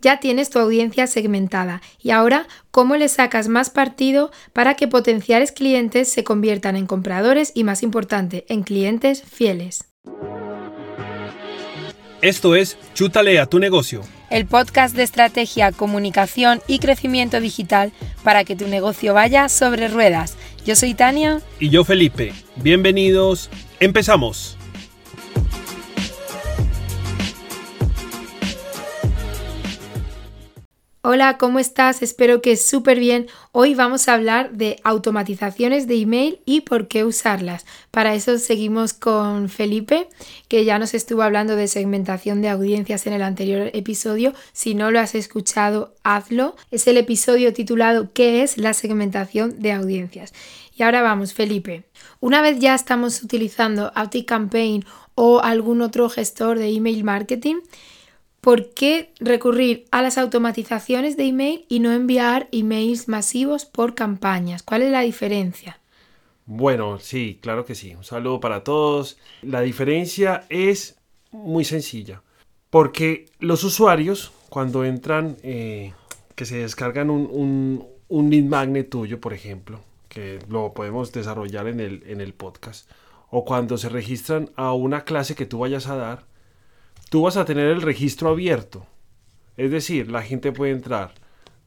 Ya tienes tu audiencia segmentada y ahora, ¿cómo le sacas más partido para que potenciales clientes se conviertan en compradores y, más importante, en clientes fieles? Esto es Chútale a tu negocio. El podcast de estrategia, comunicación y crecimiento digital para que tu negocio vaya sobre ruedas. Yo soy Tania. Y yo Felipe. Bienvenidos. Empezamos. Hola, ¿cómo estás? Espero que súper bien. Hoy vamos a hablar de automatizaciones de email y por qué usarlas. Para eso seguimos con Felipe, que ya nos estuvo hablando de segmentación de audiencias en el anterior episodio. Si no lo has escuchado, hazlo. Es el episodio titulado ¿Qué es la segmentación de audiencias? Y ahora vamos, Felipe. Una vez ya estamos utilizando AutoCampaign o algún otro gestor de email marketing, ¿Por qué recurrir a las automatizaciones de email y no enviar emails masivos por campañas? ¿Cuál es la diferencia? Bueno, sí, claro que sí. Un saludo para todos. La diferencia es muy sencilla. Porque los usuarios, cuando entran, eh, que se descargan un, un, lead magnet tuyo, por ejemplo, que lo podemos desarrollar en el, en el podcast, o cuando se registran a una clase que tú vayas a dar, tú vas a tener el registro abierto. Es decir, la gente puede entrar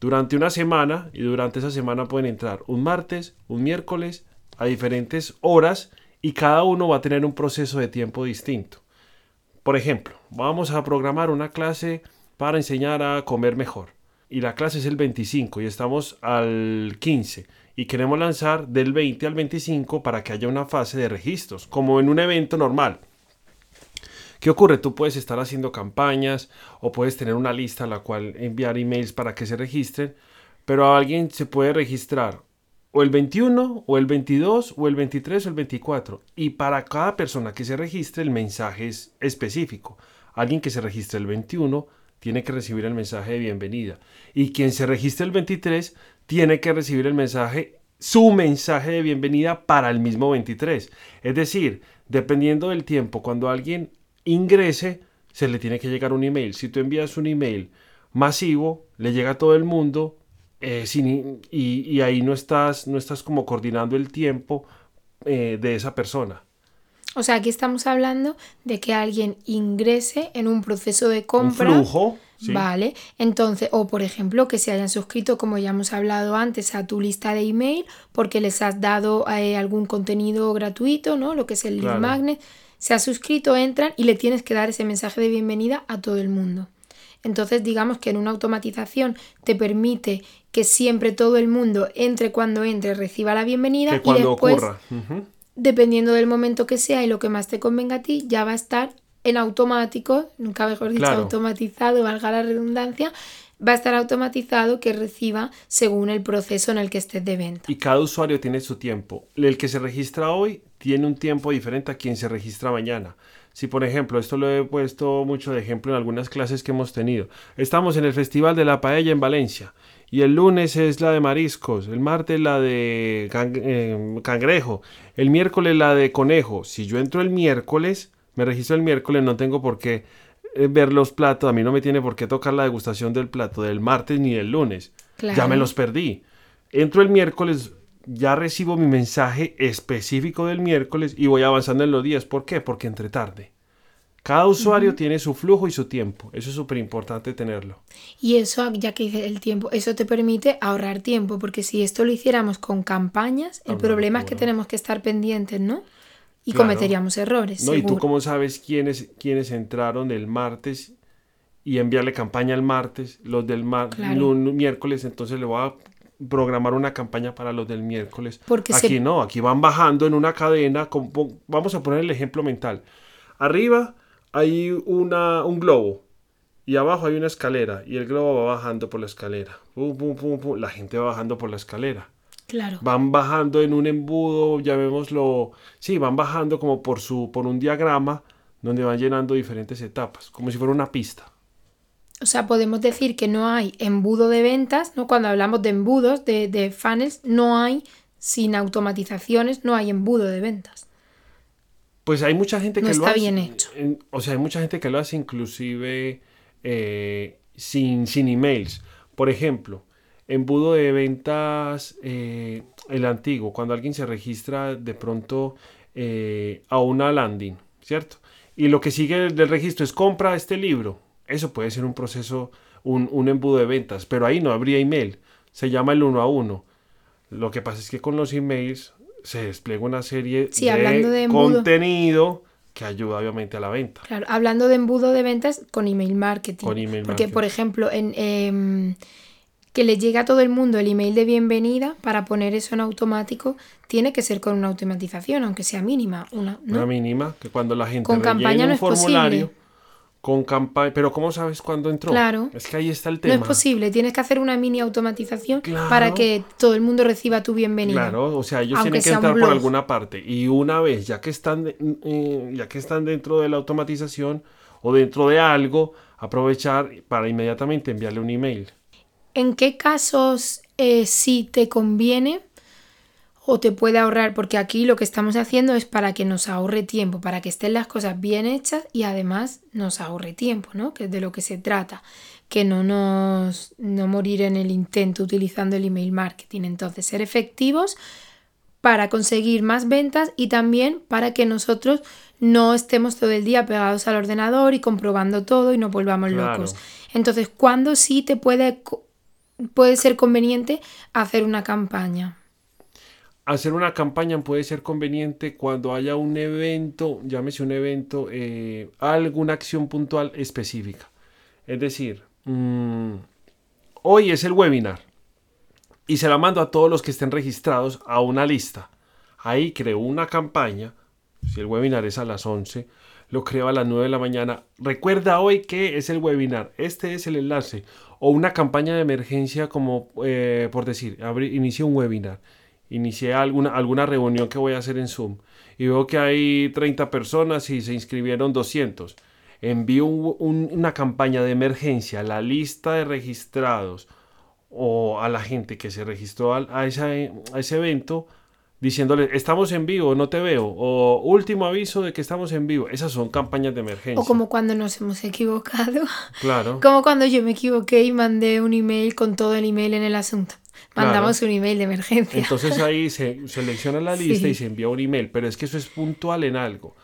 durante una semana y durante esa semana pueden entrar un martes, un miércoles, a diferentes horas y cada uno va a tener un proceso de tiempo distinto. Por ejemplo, vamos a programar una clase para enseñar a comer mejor. Y la clase es el 25 y estamos al 15 y queremos lanzar del 20 al 25 para que haya una fase de registros, como en un evento normal. ¿Qué ocurre? Tú puedes estar haciendo campañas o puedes tener una lista a la cual enviar emails para que se registren, pero alguien se puede registrar o el 21 o el 22 o el 23 o el 24 y para cada persona que se registre el mensaje es específico. Alguien que se registre el 21 tiene que recibir el mensaje de bienvenida y quien se registre el 23 tiene que recibir el mensaje su mensaje de bienvenida para el mismo 23. Es decir, dependiendo del tiempo, cuando alguien ingrese, se le tiene que llegar un email. Si tú envías un email masivo, le llega a todo el mundo eh, y, ahí no estás, no estás como coordinando el tiempo eh, de esa persona. O sea, aquí estamos hablando de que alguien ingrese en un proceso de compra. Un flujo. Vale, entonces, o por ejemplo, que se hayan suscrito, como ya hemos hablado antes, a tu lista de email porque les has dado eh, algún contenido gratuito, ¿no? Lo que es el lead magnet se ha suscrito, entran y le tienes que dar ese mensaje de bienvenida a todo el mundo. Entonces, digamos que en una automatización te permite que siempre todo el mundo entre cuando entre, reciba la bienvenida y después, dependiendo del momento que sea y lo que más te convenga a ti, ya va a estar en automático, nunca mejor dicho, automatizado, valga la redundancia, va a estar automatizado que reciba según el proceso en el que estés de venta. Y cada usuario tiene su tiempo. El que se registra hoy tiene un tiempo diferente a quien se registra mañana. Si por ejemplo, esto lo he puesto mucho de ejemplo en algunas clases que hemos tenido. Estamos en el Festival de la Paella en Valencia y el lunes es la de mariscos, el martes la de eh, cangrejo, el miércoles la de conejo. Si yo entro el miércoles, me registro el miércoles, no tengo por qué eh, ver los platos, a mí no me tiene por qué tocar la degustación del plato del martes ni del lunes. Ya me los perdí. Entro el miércoles, ya recibo mi mensaje específico del miércoles y voy avanzando en los días. ¿Por qué? Porque entre tarde. Cada usuario tiene su flujo y su tiempo. Eso es súper importante tenerlo. Y eso, ya que dice el tiempo, eso te permite ahorrar tiempo, porque si esto lo hiciéramos con campañas, el problema es que tenemos que estar pendientes, ¿no? y cometeríamos errores. No, y tú cómo sabes quiénes, quiénes entraron el martes y enviarle campaña el martes, los del miércoles, entonces le voy a programar una campaña para los del miércoles. Porque aquí no, aquí van bajando en una cadena, vamos a poner el ejemplo mental. Arriba hay una, un globo y abajo hay una escalera y el globo va bajando por la escalera. la gente va bajando por la escalera. Van bajando en un embudo, llamémoslo, sí, van bajando como por su por un diagrama donde van llenando diferentes etapas, como si fuera una pista. O sea, podemos decir que no hay embudo de ventas, ¿no? Cuando hablamos de embudos, de, de funnels, no hay, sin automatizaciones, no hay embudo de ventas. Pues hay mucha gente que no lo está bien hecho. o sea, hay mucha gente que lo hace inclusive eh, sin, sin emails. Por ejemplo, embudo de ventas, eh, el antiguo, cuando alguien se registra de pronto eh, a una landing, ¿cierto? Y lo que sigue del registro es compra este libro. Eso puede ser un proceso, un, un embudo de ventas, pero ahí no habría email. Se llama el uno a uno. Lo que pasa es que con los emails se despliega una serie de, contenido que ayuda obviamente a la venta. Claro, hablando de embudo de ventas con email marketing. Con email Porque, por ejemplo, en, em, que le llegue a todo el mundo el email de bienvenida, para poner eso en automático, tiene que ser con una automatización, aunque sea mínima. Una, una mínima, que cuando la gente con campaña no un formulario, con campaña, pero ¿cómo sabes cuándo entró? Claro. Es que ahí está el tema. No es posible, tienes que hacer una mini automatización para que todo el mundo reciba tu bienvenida. Claro, o sea, ellos tienen que entrar por alguna parte y una vez ya que están eh, ya que están dentro de la automatización o dentro de algo, aprovechar para inmediatamente enviarle un email. ¿En qué casos eh, sí te conviene o te puede ahorrar? Porque aquí lo que estamos haciendo es para que nos ahorre tiempo, para que estén las cosas bien hechas y además nos ahorre tiempo, ¿no? Que es de lo que se trata, que no nos no morir en el intento utilizando el email marketing. Entonces, ser efectivos para conseguir más ventas y también para que nosotros no estemos todo el día pegados al ordenador y comprobando todo y nos volvamos locos. Entonces, ¿cuándo sí te puede puede ser conveniente hacer una campaña? Hacer una campaña puede ser conveniente cuando haya un evento, llámese un evento, eh, alguna acción puntual específica. Es decir, mm, hoy es el webinar y se la mando a todos los que estén registrados a una lista. Ahí creo una campaña, si el webinar es a las 11, lo creo a las 9 de la mañana. Recuerda hoy que es el webinar, este es el enlace o una campaña de emergencia como, eh, por decir, inicio un webinar, inicié alguna, alguna reunión que voy a hacer en Zoom y veo que hay 30 personas y se inscribieron 200. Envío una campaña de emergencia a la lista de registrados o a la gente que se registró a, a ese evento diciéndole, estamos en vivo, no te veo, o último aviso de que estamos en vivo. Esas son campañas de emergencia. O como cuando nos hemos equivocado. Claro. Como cuando yo me equivoqué y mandé un email con todo el email en el asunto. Mandamos un email de emergencia. Entonces ahí se selecciona la lista y se envía un email, pero es que eso es puntual en algo.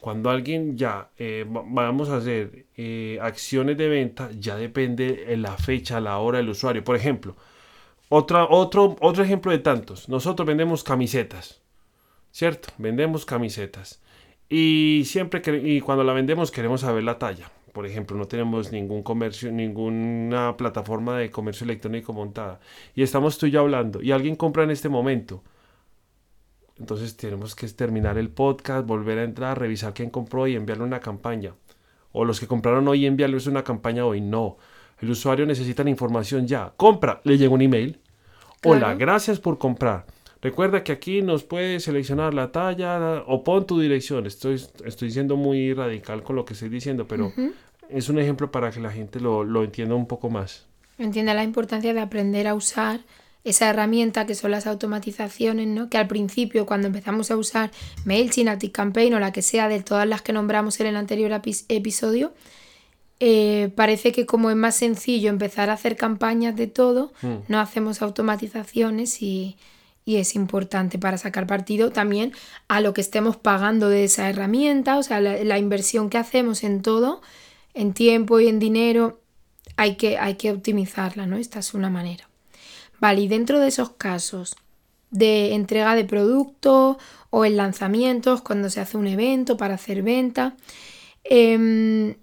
Cuando alguien ya eh, vamos a hacer eh, acciones de venta, ya depende de la fecha, la hora del usuario. Por ejemplo, otro, otro ejemplo de tantos. Nosotros vendemos camisetas, ¿cierto? Vendemos camisetas. Y siempre que, y cuando la vendemos queremos saber la talla. Por ejemplo, no tenemos ningún comercio, ninguna plataforma de comercio electrónico montada. Y estamos tú y yo hablando. Y alguien compra en este momento. Entonces tenemos que terminar el podcast, volver a entrar, revisar quién compró y enviarle una campaña. O los que compraron hoy enviarles una campaña hoy. No. El usuario necesita la información ya. Compra, le llega un email. Hola, gracias por comprar. Recuerda que aquí nos puedes seleccionar la talla o pon tu dirección. Estoy, estoy siendo muy radical con lo que estoy diciendo, pero es un ejemplo para que la gente lo, lo entienda un poco más. Entienda la importancia de aprender a usar esa herramienta que son las automatizaciones, ¿no? Que al principio, cuando empezamos a usar MailChimp, Campaign o la que sea de todas las que nombramos en el anterior episodio, eh, parece que como es más sencillo empezar a hacer campañas de todo, hmm. no hacemos automatizaciones y, es importante para sacar partido también a lo que estemos pagando de esa herramienta, o sea, la, inversión que hacemos en todo, en tiempo y en dinero, hay que, hay que optimizarla, ¿no? Esta es una manera. Vale, y dentro de esos casos de entrega de producto o en lanzamientos, cuando se hace un evento para hacer venta, eh,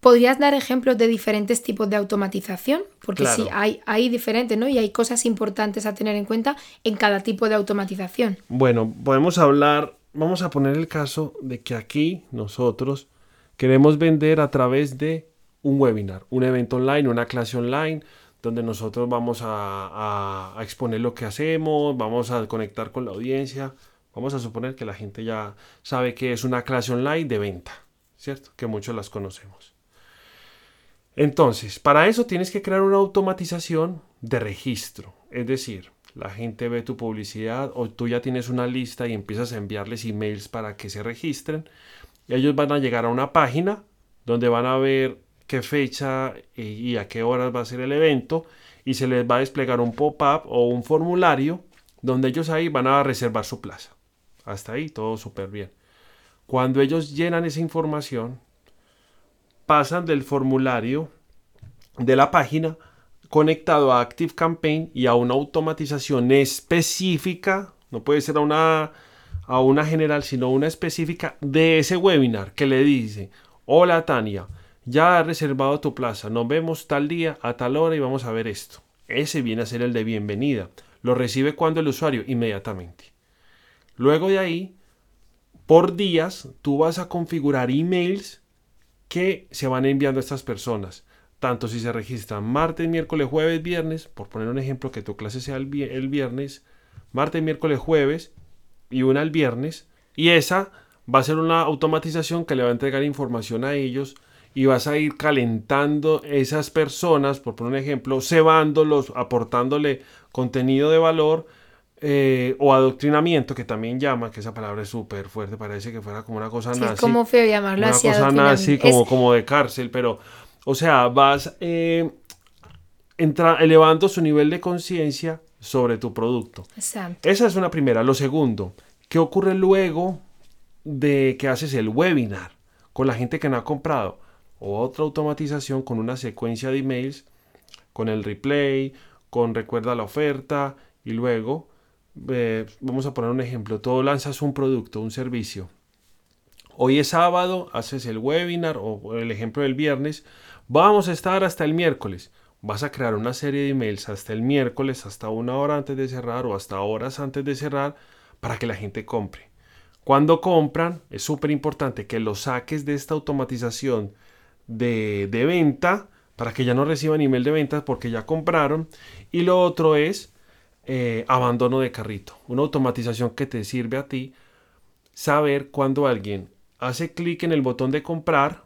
¿Podrías dar ejemplos de diferentes tipos de automatización? Porque sí, hay, hay diferentes, ¿no? Y hay cosas importantes a tener en cuenta en cada tipo de automatización. Bueno, podemos hablar, vamos a poner el caso de que aquí nosotros queremos vender a través de un webinar, un evento online, una clase online, donde nosotros vamos a, a exponer lo que hacemos, vamos a conectar con la audiencia. Vamos a suponer que la gente ya sabe que es una clase online de venta, ¿cierto? Que muchos las conocemos. Entonces, para eso tienes que crear una automatización de registro. Es decir, la gente ve tu publicidad o tú ya tienes una lista y empiezas a enviarles emails para que se registren. Y ellos van a llegar a una página donde van a ver qué fecha y a qué horas va a ser el evento y se les va a desplegar un pop-up o un formulario donde ellos ahí van a reservar su plaza. Hasta ahí todo súper bien. Cuando ellos llenan esa información, pasan del formulario de la página conectado a Active Campaign y a una automatización específica, no puede ser a una, a una general, sino una específica de ese webinar que le dice, hola Tania, ya has reservado tu plaza, nos vemos tal día a tal hora y vamos a ver esto. Ese viene a ser el de bienvenida. Lo recibe cuando el usuario inmediatamente. Luego de ahí, por días, tú vas a configurar emails que se van enviando a estas personas. Tanto si se registran martes, miércoles, jueves, viernes, por poner un ejemplo que tu clase sea el, viernes, martes, miércoles, jueves y una el viernes. Y esa va a ser una automatización que le va a entregar información a ellos y vas a ir calentando esas personas, por poner un ejemplo, cebándolos, aportándole contenido de valor eh, o adoctrinamiento, que también llama, que esa palabra es súper fuerte, parece que fuera como una cosa nazi. Es como feo llamarlo una así. Una cosa nazi, como, como de cárcel, pero, o sea, vas eh, elevando su nivel de conciencia sobre tu producto. Exacto. Esa es una primera. Lo segundo, ¿qué ocurre luego de que haces el webinar con la gente que no ha comprado? O otra automatización con una secuencia de emails, con el replay, con recuerda la oferta y luego, eh, vamos a poner un ejemplo, tú lanzas un producto, un servicio. Hoy es sábado, haces el webinar o el ejemplo del viernes, vamos a estar hasta el miércoles. Vas a crear una serie de emails hasta el miércoles, hasta una hora antes de cerrar o hasta horas antes de cerrar para que la gente compre. Cuando compran, es súper importante que lo saques de esta automatización de, de venta para que ya no reciban email de ventas porque ya compraron. Y lo otro es eh, abandono de carrito, una automatización que te sirve a ti saber cuando alguien hace clic en el botón de comprar,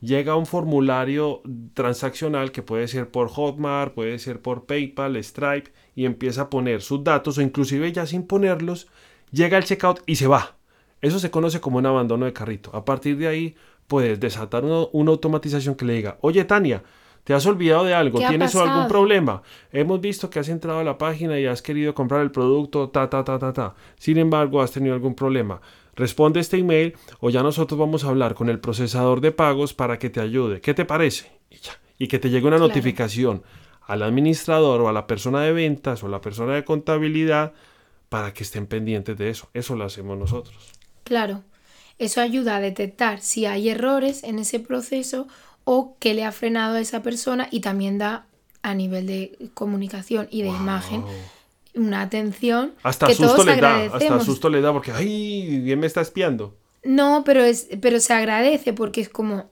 llega a un formulario transaccional que puede ser por Hotmart, puede ser por PayPal, Stripe, y empieza a poner sus datos o inclusive ya sin ponerlos, llega al checkout y se va. Eso se conoce como un abandono de carrito. A partir de ahí puedes desatar una, automatización que le diga, oye Tania, ¿te has olvidado de algo? ¿Tienes algún problema? Hemos visto que has entrado a la página y has querido comprar el producto, ta, ta, ta, ta, ta. Sin embargo, has tenido algún problema. Responde este email o ya nosotros vamos a hablar con el procesador de pagos para que te ayude. ¿Qué te parece? Y, que te llegue una notificación al administrador o a la persona de ventas o a la persona de contabilidad para que estén pendientes de eso. Eso lo hacemos nosotros. Claro. Eso ayuda a detectar si hay errores en ese proceso o que le ha frenado a esa persona y también da a nivel de comunicación y de imagen una atención hasta que susto todos le da, hasta susto le da porque ay, bien me está espiando. No, pero es pero se agradece porque es como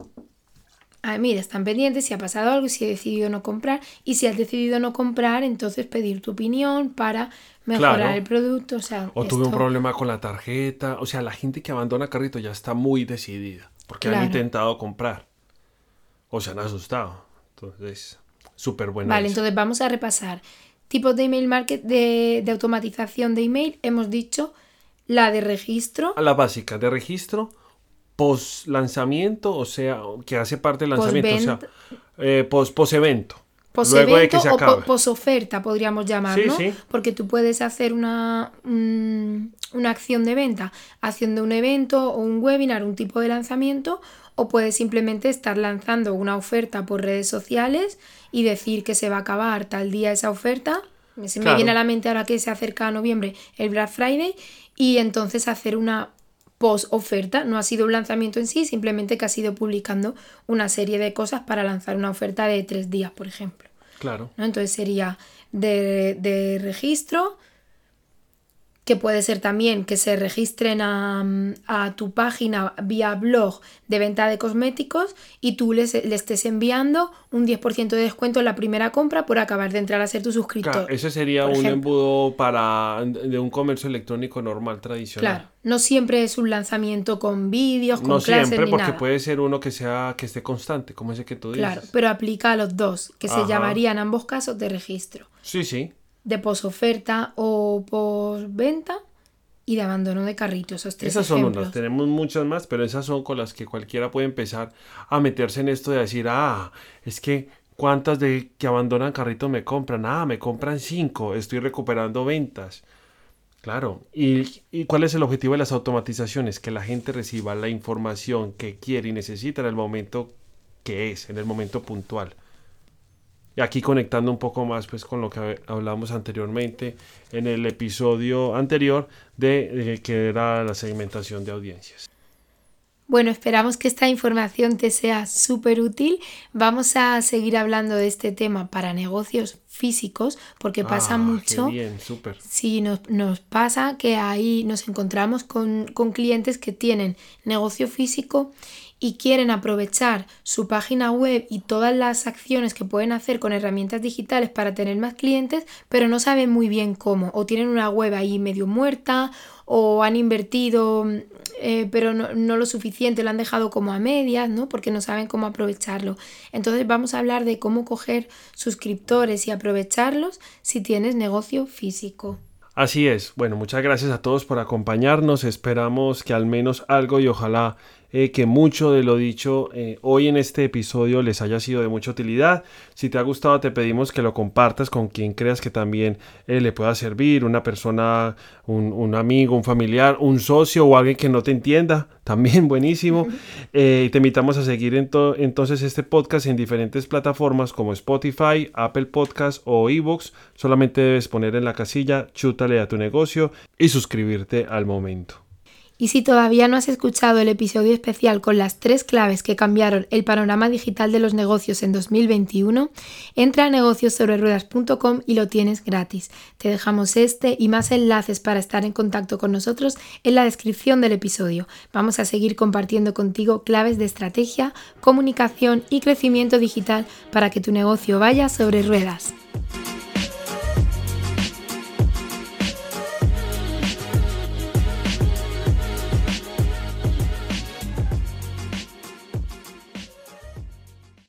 Ah, mira, están pendientes si ha pasado algo, si he decidido no comprar. Y si has decidido no comprar, entonces pedir tu opinión para mejorar el producto. O, sea, o tuve un problema con la tarjeta. O sea, la gente que abandona carrito ya está muy decidida porque han intentado comprar o se han asustado. Entonces, súper bueno. Vale, entonces vamos a repasar. Tipos de email market, de, de automatización de email. Hemos dicho la de registro. La básica, de registro post lanzamiento, o sea, que hace parte del lanzamiento, o sea, eh, post, post evento. Post evento o post oferta podríamos llamarlo, porque tú puedes hacer una, una acción de venta haciendo un evento o un webinar, un tipo de lanzamiento, o puedes simplemente estar lanzando una oferta por redes sociales y decir que se va a acabar tal día esa oferta. Se me viene a la mente ahora que se acerca a noviembre el Black Friday y entonces hacer una post oferta, no ha sido un lanzamiento en sí, simplemente que ha sido publicando una serie de cosas para lanzar una oferta de tres días, por ejemplo. Claro. ¿no? Entonces sería de, de registro, que puede ser también que se registren a, tu página vía blog de venta de cosméticos y tú les, estés enviando un 10% de descuento en la primera compra por acabar de entrar a ser tu suscriptor. Claro, ese sería un embudo para de un comercio electrónico normal, tradicional. Claro, no siempre es un lanzamiento con vídeos, con no clases siempre, porque puede ser uno que sea que esté constante, como ese que tú dices. Claro, pero aplica a los dos, que se llamarían ambos casos de registro. Sí, sí de posoferta o posventa y de abandono de carritos. esas son unas, tenemos muchas más, pero esas son con las que cualquiera puede empezar a meterse en esto de decir, ah, es que cuántas de que abandonan carritos me compran, ah, me compran cinco, estoy recuperando ventas. Claro, ¿Y, ¿y cuál es el objetivo de las automatizaciones? Que la gente reciba la información que quiere y necesita en el momento que es, en el momento puntual. Y aquí conectando un poco más pues con lo que hablamos anteriormente en el episodio anterior de, que era la segmentación de audiencias. Bueno, esperamos que esta información te sea súper útil. Vamos a seguir hablando de este tema para negocios físicos, porque pasa ah, mucho. bien, súper. Sí, nos, nos, pasa que ahí nos encontramos con, con clientes que tienen negocio físico y quieren aprovechar su página web y todas las acciones que pueden hacer con herramientas digitales para tener más clientes, pero no saben muy bien cómo, o tienen una web ahí medio muerta, o han invertido eh, pero no, no, lo suficiente, lo han dejado como a medias, ¿no? Porque no saben cómo aprovecharlo. Entonces vamos a hablar de cómo coger suscriptores y aprovecharlos si tienes negocio físico. Así es. Bueno, muchas gracias a todos por acompañarnos. Esperamos que al menos algo y ojalá eh, que mucho de lo dicho eh, hoy en este episodio les haya sido de mucha utilidad. Si te ha gustado te pedimos que lo compartas con quien creas que también eh, le pueda servir, una persona, un, amigo, un familiar, un socio o alguien que no te entienda, también buenísimo. te invitamos a seguir entonces este podcast en diferentes plataformas como Spotify, Apple Podcast o eBooks. Solamente debes poner en la casilla chútale a tu negocio y suscribirte al momento. Y si todavía no has escuchado el episodio especial con las tres claves que cambiaron el panorama digital de los negocios en 2021, entra a negociosobreruedas.com y lo tienes gratis. Te dejamos este y más enlaces para estar en contacto con nosotros en la descripción del episodio. Vamos a seguir compartiendo contigo claves de estrategia, comunicación y crecimiento digital para que tu negocio vaya sobre ruedas.